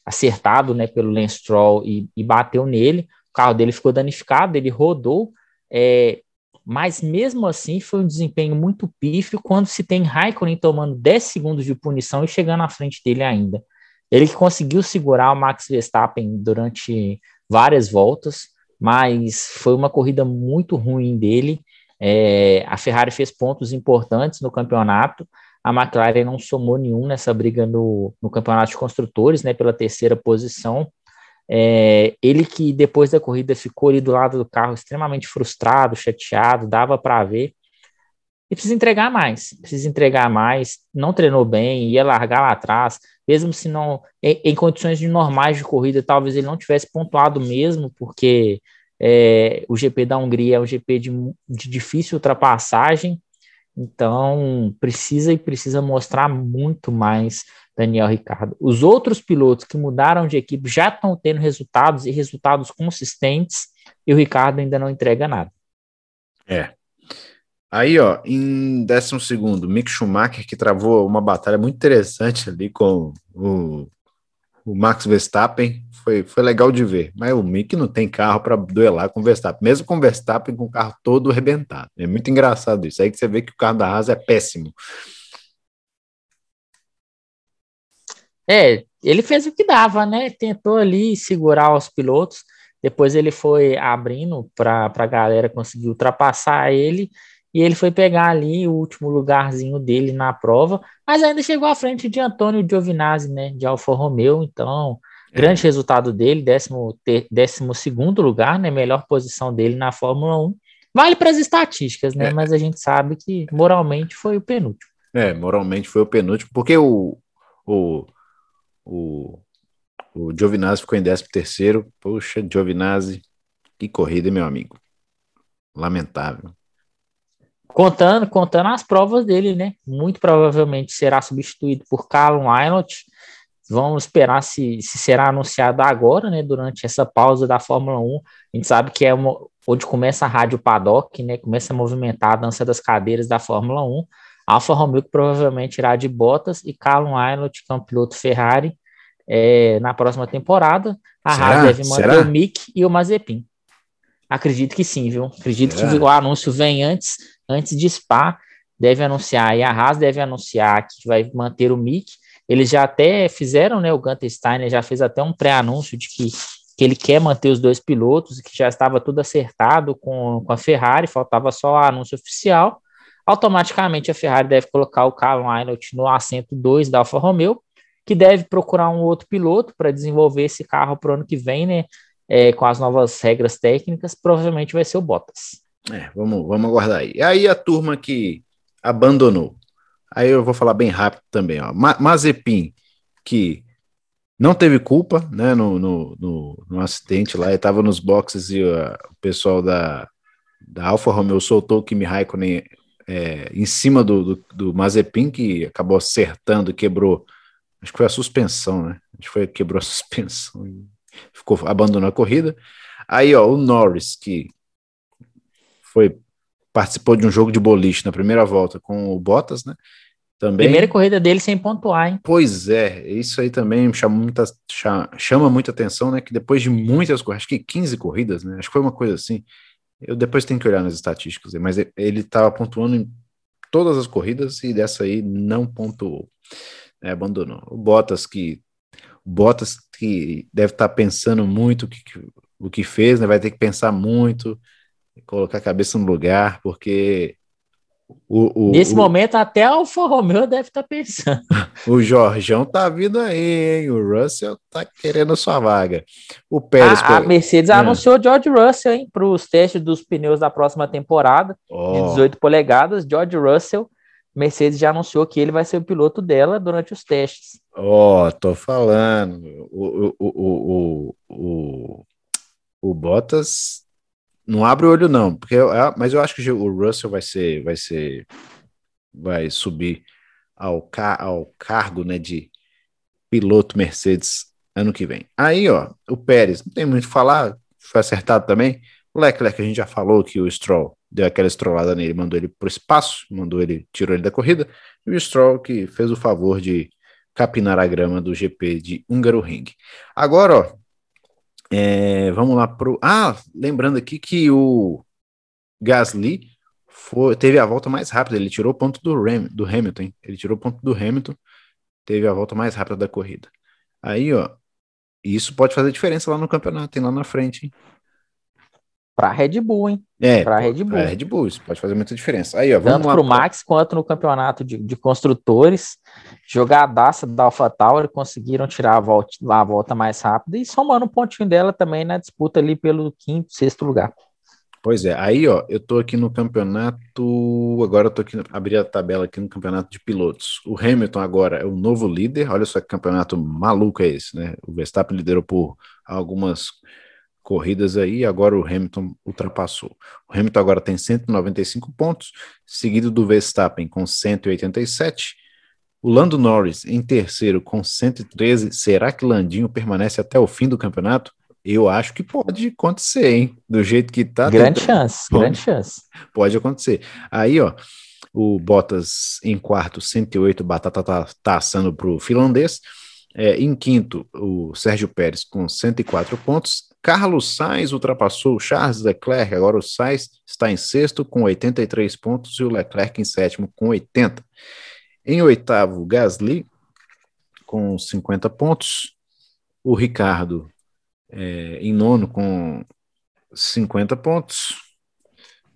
Speaker 2: acertado, né, pelo Lance Stroll e, e bateu nele. O carro dele ficou danificado, ele rodou. É, mas mesmo assim foi um desempenho muito pífio quando se tem Raikkonen tomando 10 segundos de punição e chegando à frente dele ainda. Ele conseguiu segurar o Max Verstappen durante várias voltas, mas foi uma corrida muito ruim dele. É, a Ferrari fez pontos importantes no campeonato, a McLaren não somou nenhum nessa briga no, no campeonato de construtores, né, pela terceira posição. É, ele que depois da corrida ficou ali do lado do carro extremamente frustrado, chateado, dava para ver. E precisa entregar mais, precisa entregar mais. Não treinou bem, ia largar lá atrás, mesmo se não, em, em condições de normais de corrida, talvez ele não tivesse pontuado mesmo, porque é, o GP da Hungria é um GP de, de difícil ultrapassagem. Então, precisa e precisa mostrar muito mais Daniel Ricardo. Os outros pilotos que mudaram de equipe já estão tendo resultados e resultados consistentes, e o Ricardo ainda não entrega nada.
Speaker 1: É. Aí, ó, em décimo segundo, Mick Schumacher, que travou uma batalha muito interessante ali com o, o Max Verstappen, foi, foi legal de ver. Mas o Mick não tem carro para duelar com o Verstappen, mesmo com o Verstappen com o carro todo arrebentado. É muito engraçado isso. Aí que você vê que o carro da Haas é péssimo.
Speaker 2: É, ele fez o que dava, né? Tentou ali segurar os pilotos. Depois ele foi abrindo para a galera conseguir ultrapassar ele. E ele foi pegar ali o último lugarzinho dele na prova, mas ainda chegou à frente de Antônio Giovinazzi, né? De Alfa Romeo. Então, grande é. resultado dele, décimo, ter, décimo segundo lugar, né? Melhor posição dele na Fórmula 1. Vale para as estatísticas, né? É. Mas a gente sabe que moralmente foi o penúltimo.
Speaker 1: É, moralmente foi o penúltimo, porque o, o, o, o Giovinazzi ficou em 13 terceiro. Poxa, Giovinazzi, que corrida, meu amigo. Lamentável.
Speaker 2: Contando, contando as provas dele, né? Muito provavelmente será substituído por Callum Eilert. Vamos esperar se, se será anunciado agora, né? Durante essa pausa da Fórmula 1. A gente sabe que é uma, onde começa a rádio paddock, né? Começa a movimentar a dança das cadeiras da Fórmula 1. Alfa Romeo que provavelmente irá de Bottas e Callum Eilert, que é um piloto Ferrari, é, na próxima temporada. A Será? Haas deve manter Será? o Mick e o Mazepin. Acredito que sim, viu? Acredito Será? que o anúncio vem antes, antes de Spa, deve anunciar, e a Haas deve anunciar que vai manter o Mick. Eles já até fizeram, né? O Gunter Steiner já fez até um pré-anúncio de que, que ele quer manter os dois pilotos, que já estava tudo acertado com, com a Ferrari, faltava só o anúncio oficial automaticamente a Ferrari deve colocar o Carl Eilert no assento 2 da Alfa Romeo, que deve procurar um outro piloto para desenvolver esse carro para o ano que vem, né? É, com as novas regras técnicas, provavelmente vai ser o Bottas.
Speaker 1: É, vamos, vamos aguardar aí. Aí a turma que abandonou. Aí eu vou falar bem rápido também, ó. Ma Mazepin, que não teve culpa, né, no, no, no, no acidente lá, estava nos boxes e uh, o pessoal da, da Alfa Romeo soltou o Kimi Raikkonen é, em cima do, do, do, Mazepin, que acabou acertando, quebrou, acho que foi a suspensão, né? Acho que foi, quebrou a [laughs] suspensão e ficou, abandonou a corrida. Aí, ó, o Norris, que foi participou de um jogo de boliche na primeira volta com o Bottas, né?
Speaker 2: Também. Primeira corrida dele sem pontuar, hein?
Speaker 1: Pois é, isso aí também chama muita, chama muita atenção, né? Que depois de muitas corridas, acho que 15 corridas, né? Acho que foi uma coisa assim. Eu depois tenho que olhar nas estatísticas, mas ele estava pontuando em todas as corridas e dessa aí não pontuou, né, abandonou. O Bottas que Bottas que deve estar tá pensando muito o que, o que fez, né, vai ter que pensar muito, colocar a cabeça no lugar, porque
Speaker 2: o, o, Nesse o, momento, até o Alfa Romeo deve estar tá pensando.
Speaker 1: O Jorjão tá vindo aí, hein? O Russell tá querendo sua vaga. O Pérez.
Speaker 2: A, a Mercedes é. anunciou George Russell, hein, para os testes dos pneus da próxima temporada, oh. de 18 polegadas. George Russell, Mercedes já anunciou que ele vai ser o piloto dela durante os testes.
Speaker 1: Ó, oh, tô falando. O, o, o, o, o, o Bottas não abre o olho, não, porque é, mas eu acho que o Russell vai ser, vai ser, vai subir ao, ca, ao cargo né, de piloto Mercedes ano que vem. Aí, ó, o Pérez, não tem muito o que falar, foi acertado também. O Leclerc, a gente já falou que o Stroll deu aquela estrolada nele, mandou ele para o espaço, mandou ele, tirou ele da corrida, e o Stroll que fez o favor de capinar a grama do GP de Húngaro Ring. Agora, ó, é, vamos lá pro. Ah, lembrando aqui que o Gasly foi, teve a volta mais rápida. Ele tirou o ponto do, Ram, do Hamilton. Ele tirou o ponto do Hamilton. Teve a volta mais rápida da corrida. Aí, ó. Isso pode fazer diferença lá no campeonato, tem lá na frente, hein?
Speaker 2: Para Red Bull, hein?
Speaker 1: É, para Red Bull. Pra Red Bull, isso pode fazer muita diferença. Aí, ó,
Speaker 2: vamos Tanto para o Max quanto no campeonato de, de construtores, jogadaça da AlphaTauri, conseguiram tirar a volta, a volta mais rápida e somando um pontinho dela também na disputa ali pelo quinto, sexto lugar.
Speaker 1: Pois é, aí ó, eu tô aqui no campeonato, agora eu tô aqui, abri a tabela aqui no campeonato de pilotos. O Hamilton agora é o novo líder, olha só que campeonato maluco é esse, né? O Verstappen liderou por algumas corridas aí, agora o Hamilton ultrapassou. O Hamilton agora tem 195 pontos, seguido do Verstappen com 187. O Lando Norris em terceiro com 113. Será que Landinho permanece até o fim do campeonato? Eu acho que pode acontecer, hein? Do jeito que tá.
Speaker 2: Grande chance, pode, grande chance.
Speaker 1: Pode acontecer. Aí, ó, o Bottas em quarto, 108, batata tá, tá assando pro finlandês. É, em quinto, o Sérgio Pérez com 104 pontos. Carlos Sainz ultrapassou Charles Leclerc, agora o Sainz está em sexto com 83 pontos e o Leclerc em sétimo com 80. Em oitavo, Gasly com 50 pontos. O Ricardo é, em nono com 50 pontos.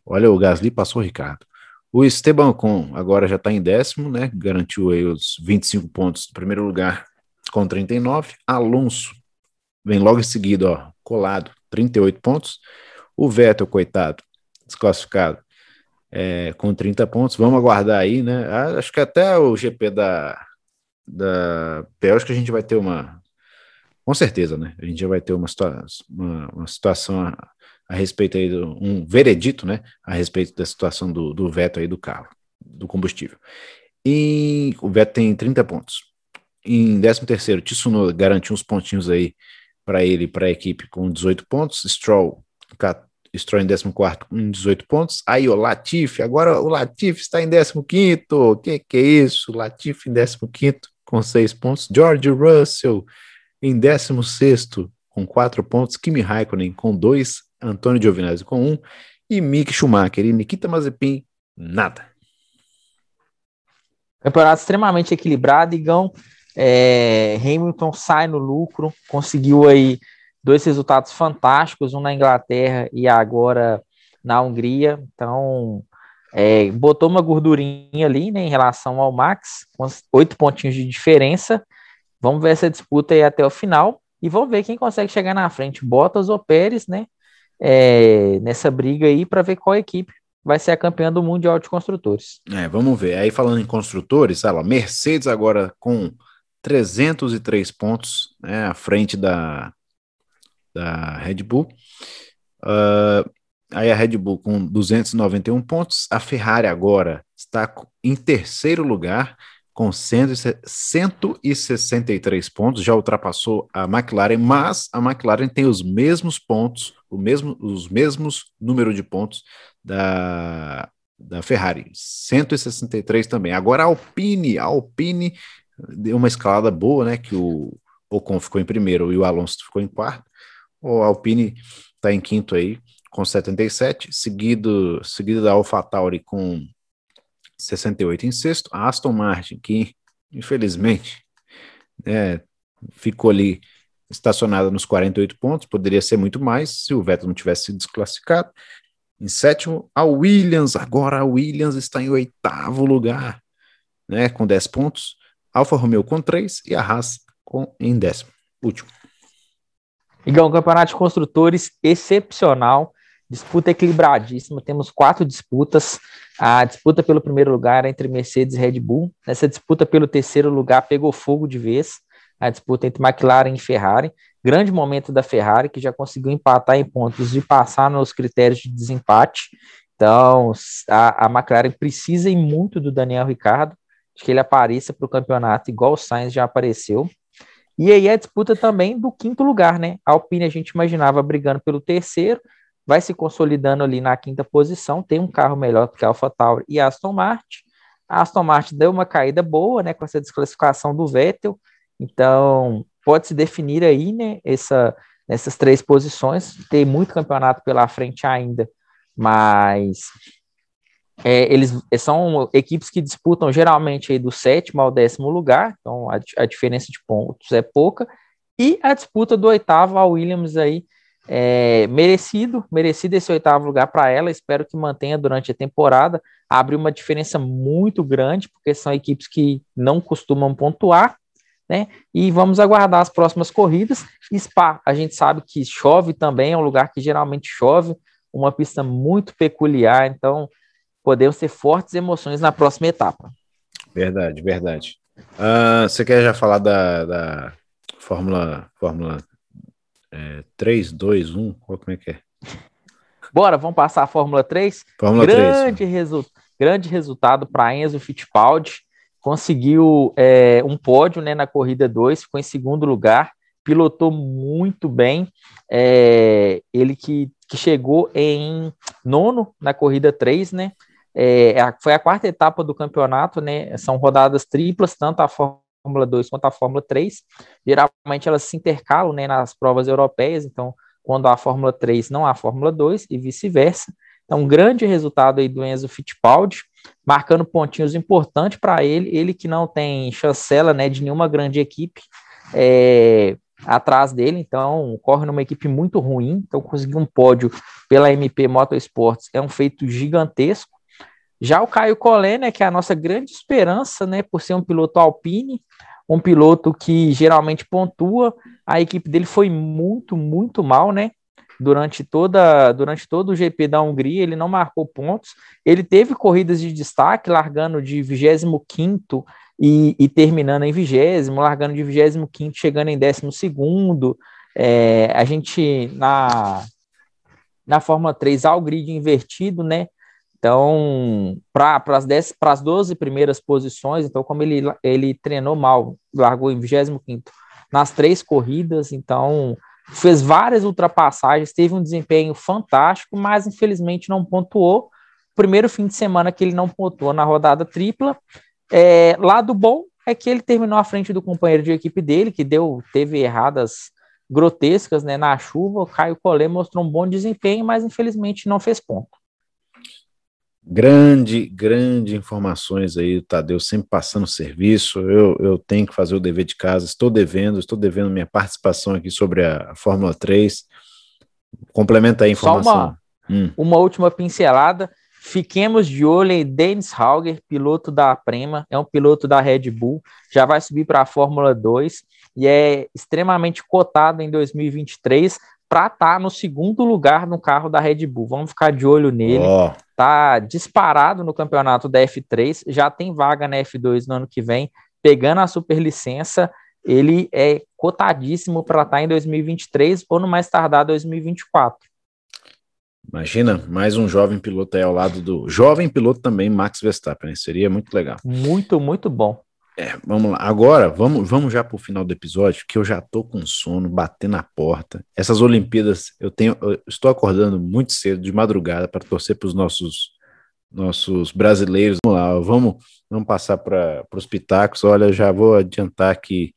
Speaker 1: Olha, o Gasly passou o Ricardo. O Esteban Com agora já está em décimo, né? Garantiu aí os 25 pontos do primeiro lugar com 39. Alonso vem logo em seguida, ó, colado, 38 pontos. O Vettel, coitado, desclassificado, é, com 30 pontos. Vamos aguardar aí, né? Ah, acho que até o GP da, da Bélgica a gente vai ter uma. Com certeza, né? A gente já vai ter uma, situa uma, uma situação a, a, respeito aí, do, um veredito, né? A respeito da situação do, do veto aí do carro, do combustível. E o veto tem 30 pontos. Em 13 terceiro, Tsunoda garantiu uns pontinhos aí para ele, para a equipe, com 18 pontos. Stroll, Stroll em 14 com 18 pontos. Aí o Latifi, agora o Latifi está em 15. O que, que é isso? Latifi em 15 com 6 pontos. George Russell em 16 com 4 pontos. Kimi Raikkonen com 2. Antônio Giovinazzi com 1. E Mick Schumacher e Nikita Mazepin, nada.
Speaker 2: Campeonato extremamente equilibrado, Igão. É, Hamilton sai no lucro, conseguiu aí dois resultados fantásticos, um na Inglaterra e agora na Hungria. Então, é, botou uma gordurinha ali né, em relação ao Max, com oito pontinhos de diferença. Vamos ver essa disputa aí até o final e vamos ver quem consegue chegar na frente, Bottas ou Pérez, né? É, nessa briga aí para ver qual equipe vai ser a campeã do Mundial de Construtores.
Speaker 1: É, vamos ver. Aí falando em construtores, lá, Mercedes agora com 303 pontos, né, à frente da, da Red Bull. Uh, aí a Red Bull com 291 pontos, a Ferrari agora está em terceiro lugar com 163 pontos, já ultrapassou a McLaren, mas a McLaren tem os mesmos pontos, o mesmo, os mesmos número de pontos da, da Ferrari, 163 também. Agora a Alpine, a Alpine deu uma escalada boa, né? Que o Ocon ficou em primeiro e o Alonso ficou em quarto. O Alpine está em quinto aí, com 77, seguido, seguido da AlphaTauri com 68 em sexto. A Aston Martin, que infelizmente é, ficou ali estacionada nos 48 pontos, poderia ser muito mais se o Vettel não tivesse sido desclassificado. Em sétimo, a Williams, agora a Williams está em oitavo lugar, né, com 10 pontos. Alfa Romeo com 3 e a Haas com, em décimo, último.
Speaker 2: Igão, campeonato de construtores excepcional, disputa equilibradíssima, temos quatro disputas, a disputa pelo primeiro lugar entre Mercedes e Red Bull, nessa disputa pelo terceiro lugar pegou fogo de vez, a disputa entre McLaren e Ferrari, grande momento da Ferrari, que já conseguiu empatar em pontos e passar nos critérios de desempate, então a, a McLaren precisa ir muito do Daniel Ricardo, de que ele apareça para o campeonato igual o Sainz já apareceu. E aí a disputa também do quinto lugar, né? A Alpine a gente imaginava brigando pelo terceiro, vai se consolidando ali na quinta posição, tem um carro melhor do que a AlphaTauri e a Aston Martin. A Aston Martin deu uma caída boa, né, com essa desclassificação do Vettel. Então, pode se definir aí, né, essa, essas três posições. Tem muito campeonato pela frente ainda, mas é, eles são equipes que disputam geralmente do sétimo ao décimo lugar, então a, a, diferença de pontos é pouca, e a disputa do oitavo ao Williams aí é, merecido, merecido esse oitavo lugar para ela, espero que mantenha durante a temporada, abre uma diferença muito grande, porque são equipes que não costumam pontuar, né? E vamos aguardar as próximas corridas. Spa, a gente sabe que chove também, é um lugar que geralmente chove, uma pista muito peculiar, então podemos ter fortes emoções na próxima etapa.
Speaker 1: Verdade, verdade. Uh, você quer já falar da, da Fórmula, Fórmula é, 3, 2, 1? Ou como é que é?
Speaker 2: Bora, vamos passar a Fórmula 3? Fórmula grande, 3. Resu grande resultado para Enzo Fittipaldi. Conseguiu é, um pódio né, na corrida 2, ficou em segundo lugar, pilotou muito bem. É, ele que, que chegou em nono na corrida 3, né? É, foi a quarta etapa do campeonato, né? São rodadas triplas, tanto a Fórmula 2 quanto a Fórmula 3. Geralmente elas se intercalam né, nas provas europeias, então, quando há Fórmula 3, não há Fórmula 2 e vice-versa. Então, um grande resultado aí do Enzo Fittipaldi. marcando pontinhos importantes para ele, ele que não tem chancela né, de nenhuma grande equipe é, atrás dele, então corre numa equipe muito ruim, então conseguir um pódio pela MP Motorsports é um feito gigantesco. Já o Caio Collet, né, que é a nossa grande esperança, né, por ser um piloto Alpine, um piloto que geralmente pontua, a equipe dele foi muito, muito mal, né? Durante, toda, durante todo o GP da Hungria, ele não marcou pontos. Ele teve corridas de destaque, largando de 25 e, e terminando em 20, largando de 25, chegando em 12. É, a gente, na, na Fórmula 3, há o grid invertido, né? Então, para as 12 primeiras posições, então, como ele, ele treinou mal, largou em 25 nas três corridas, então fez várias ultrapassagens, teve um desempenho fantástico, mas infelizmente não pontuou. Primeiro fim de semana que ele não pontuou na rodada tripla. É, lado bom é que ele terminou à frente do companheiro de equipe dele, que deu teve erradas grotescas né, na chuva. O Caio Collet mostrou um bom desempenho, mas infelizmente não fez ponto.
Speaker 1: Grande, grande informações aí, Tadeu sempre passando serviço. Eu, eu tenho que fazer o dever de casa, estou devendo, estou devendo minha participação aqui sobre a Fórmula 3. Complementa aí a informação.
Speaker 2: Só uma, hum. uma última pincelada. Fiquemos de olho em Dennis Hauger, piloto da Prema, é um piloto da Red Bull, já vai subir para a Fórmula 2 e é extremamente cotado em 2023 para estar tá no segundo lugar no carro da Red Bull. Vamos ficar de olho nele. Oh. Tá disparado no campeonato da F3, já tem vaga na F2 no ano que vem, pegando a superlicença. Ele é cotadíssimo para estar tá em 2023 ou no mais tardar 2024.
Speaker 1: Imagina, mais um jovem piloto aí ao lado do jovem piloto também, Max Verstappen. Seria muito legal.
Speaker 2: Muito, muito bom.
Speaker 1: É, vamos lá. Agora, vamos, vamos já para o final do episódio, que eu já tô com sono, batendo na porta. Essas Olimpíadas, eu tenho, eu estou acordando muito cedo, de madrugada, para torcer para os nossos, nossos brasileiros. Vamos lá, vamos, vamos passar para os pitacos. Olha, já vou adiantar que.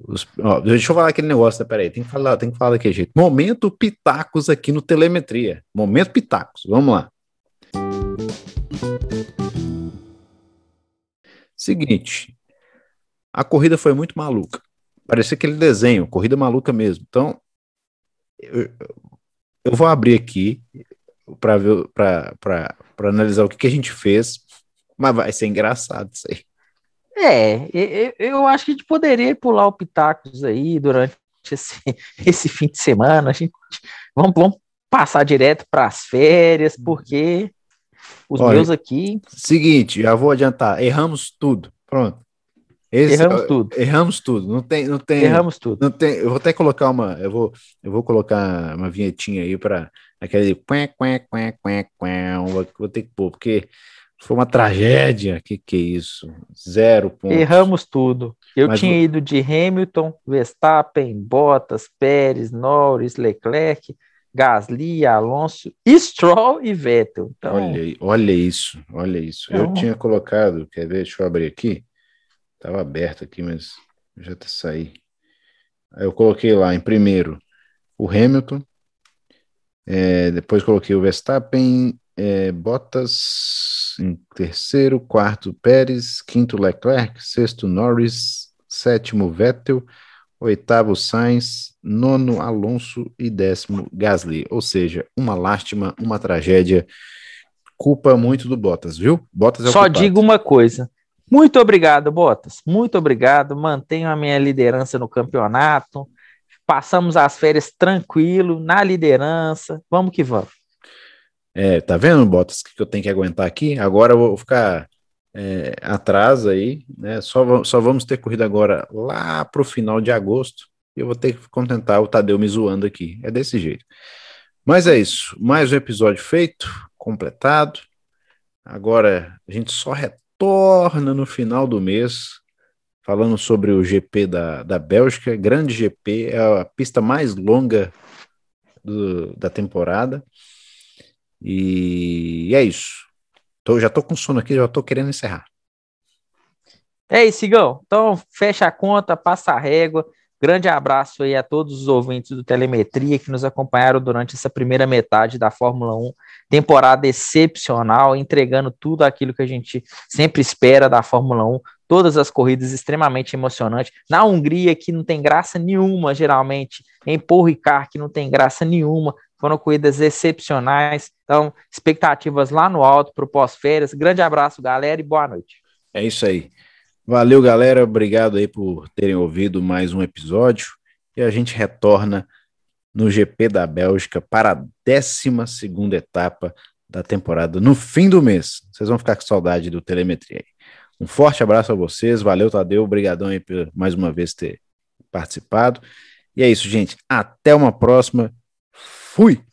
Speaker 1: Os, ó, deixa eu falar aquele negócio, né? peraí, tem que falar, tem que falar daquele jeito. Momento pitacos aqui no Telemetria. Momento pitacos, vamos lá. Seguinte, a corrida foi muito maluca. Parecia aquele desenho, corrida maluca mesmo. Então, eu, eu vou abrir aqui para ver para analisar o que, que a gente fez, mas vai ser engraçado isso aí.
Speaker 2: É, eu, eu acho que a gente poderia pular o Pitacos aí durante esse, esse fim de semana. A gente, vamos, vamos passar direto para as férias, porque os Olha, meus aqui.
Speaker 1: Seguinte, já vou adiantar. Erramos tudo. Pronto.
Speaker 2: Esse, erramos tudo.
Speaker 1: Erramos tudo. Não tem, não tem.
Speaker 2: Erramos tudo.
Speaker 1: Não tem. Eu vou até colocar uma. Eu vou, eu vou colocar uma vinhetinha aí para aquele. Quém, quém, quém, quém, quém, vou ter que pôr, porque foi uma tragédia. Que que é isso? Zero pontos.
Speaker 2: Erramos tudo. Eu Mas tinha ido de Hamilton, Verstappen, Bottas, Pérez, Norris, Leclerc. Gasly, Alonso, Stroll e Vettel.
Speaker 1: Então, olha, olha isso, olha isso. Então, eu tinha colocado, quer ver? Deixa eu abrir aqui. Estava aberto aqui, mas já tá saí. Aí eu coloquei lá em primeiro o Hamilton, é, depois coloquei o Verstappen, é, Bottas em terceiro, quarto Pérez, quinto Leclerc, sexto Norris, sétimo Vettel, oitavo Sainz, nono Alonso e décimo Gasly. Ou seja, uma lástima, uma tragédia. Culpa muito do Bottas, viu? Bottas
Speaker 2: é Só culpado. digo uma coisa. Muito obrigado, Bottas. Muito obrigado. Mantenho a minha liderança no campeonato. Passamos as férias tranquilo, na liderança. Vamos que vamos.
Speaker 1: É, tá vendo, Bottas, que eu tenho que aguentar aqui? Agora eu vou ficar é, atrás aí, né? Só, só vamos ter corrida agora lá para o final de agosto. Eu vou ter que contentar o Tadeu me zoando aqui. É desse jeito. Mas é isso. Mais um episódio feito, completado. Agora a gente só retorna no final do mês, falando sobre o GP da, da Bélgica. Grande GP, é a pista mais longa do, da temporada. E é isso. Tô, já tô com sono aqui, já tô querendo encerrar.
Speaker 2: É isso, Igão. Então, fecha a conta, passa a régua. Grande abraço aí a todos os ouvintes do Telemetria que nos acompanharam durante essa primeira metade da Fórmula 1. Temporada excepcional, entregando tudo aquilo que a gente sempre espera da Fórmula 1. Todas as corridas extremamente emocionantes. Na Hungria, que não tem graça nenhuma, geralmente. Em Paul Ricard, que não tem graça nenhuma. Foram corridas excepcionais. Então, expectativas lá no alto para o pós-férias. Grande abraço, galera, e boa noite.
Speaker 1: É isso aí. Valeu, galera. Obrigado aí por terem ouvido mais um episódio. E a gente retorna no GP da Bélgica para a 12 etapa da temporada no fim do mês. Vocês vão ficar com saudade do Telemetria. Um forte abraço a vocês. Valeu, Tadeu. Obrigadão aí por mais uma vez ter participado. E é isso, gente. Até uma próxima. Fui!